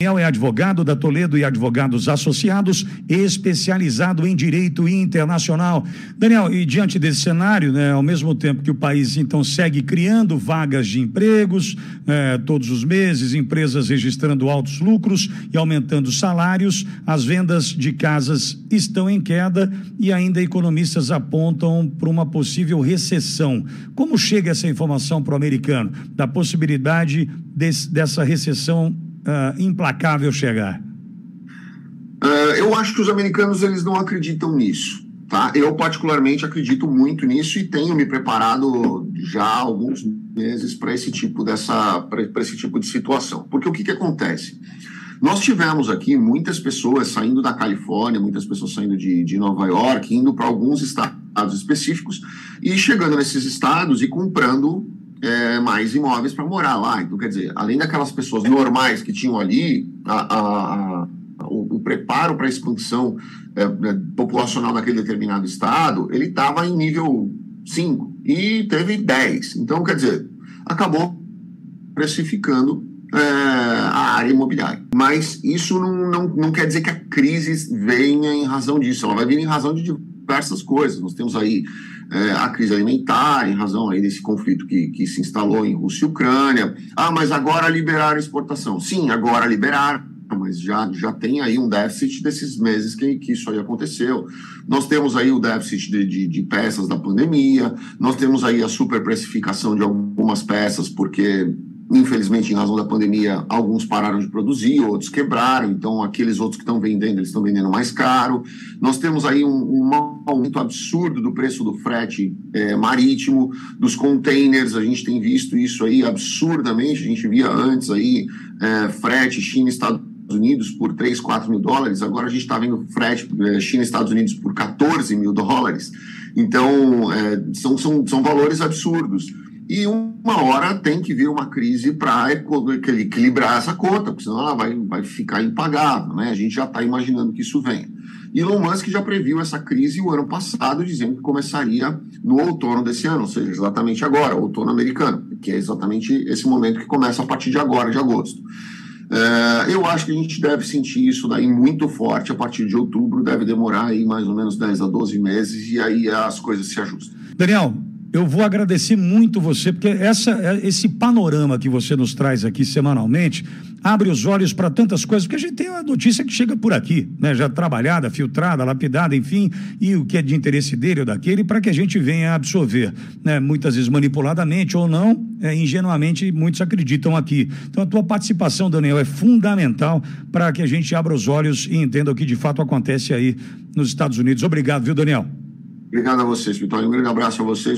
Daniel é advogado da Toledo e Advogados Associados, especializado em direito internacional. Daniel, e diante desse cenário, né, ao mesmo tempo que o país então segue criando vagas de empregos eh, todos os meses, empresas registrando altos lucros e aumentando salários, as vendas de casas estão em queda e ainda economistas apontam para uma possível recessão. Como chega essa informação para o americano da possibilidade dessa recessão? Uh, implacável chegar? Uh, eu acho que os americanos eles não acreditam nisso. Tá? Eu, particularmente, acredito muito nisso e tenho me preparado já há alguns meses para esse, tipo dessa, esse tipo de situação. Porque o que, que acontece? Nós tivemos aqui muitas pessoas saindo da Califórnia, muitas pessoas saindo de, de Nova York, indo para alguns estados específicos e chegando nesses estados e comprando é, mais imóveis para morar lá. Então, quer dizer, além daquelas pessoas normais que tinham ali, a, a, a, o, o, preparo para a expansão é, é, populacional daquele determinado estado, ele estava em nível 5 e teve 10. Então, quer dizer, acabou precificando é, a área imobiliária. Mas isso não, não, não quer dizer que a crise venha em razão disso, ela vai vir em razão de diversas coisas. Nós temos aí é, a crise alimentar, em razão aí desse conflito que, que se instalou em Rússia e Ucrânia. Ah, mas agora liberaram a exportação. Sim, agora liberaram, mas já, já tem aí um déficit desses meses que, que isso aí aconteceu. Nós temos aí o déficit de, de, de peças da pandemia, nós temos aí a superprecificação de algumas peças, porque Infelizmente, em razão da pandemia, alguns pararam de produzir, outros quebraram, então aqueles outros que estão vendendo, eles estão vendendo mais caro. Nós temos aí um, um aumento absurdo do preço do frete é, marítimo, dos containers, a gente tem visto isso aí absurdamente, a gente via antes aí é, frete China, Estados Unidos por 3, 4 mil dólares, agora a gente está vendo frete é, China, Estados Unidos por 14 mil dólares. Então, é, são, são, são valores absurdos. E uma hora tem que vir uma crise para equilibrar essa conta, porque senão ela vai, vai ficar impagável. Né? A gente já está imaginando que isso venha. Elon Musk já previu essa crise o ano passado, dizendo que começaria no outono desse ano, ou seja, exatamente agora, outono americano, que é exatamente esse momento que começa a partir de agora, de agosto. É, eu acho que a gente deve sentir isso daí muito forte a partir de outubro, deve demorar aí mais ou menos 10 a 12 meses, e aí as coisas se ajustam. Daniel, eu vou agradecer muito você, porque essa, esse panorama que você nos traz aqui semanalmente abre os olhos para tantas coisas, porque a gente tem uma notícia que chega por aqui, né? já trabalhada, filtrada, lapidada, enfim, e o que é de interesse dele ou daquele, para que a gente venha absorver, né? muitas vezes manipuladamente ou não, é, ingenuamente, muitos acreditam aqui. Então, a tua participação, Daniel, é fundamental para que a gente abra os olhos e entenda o que de fato acontece aí nos Estados Unidos. Obrigado, viu, Daniel? Obrigado a vocês, Vitória. Um grande abraço a vocês.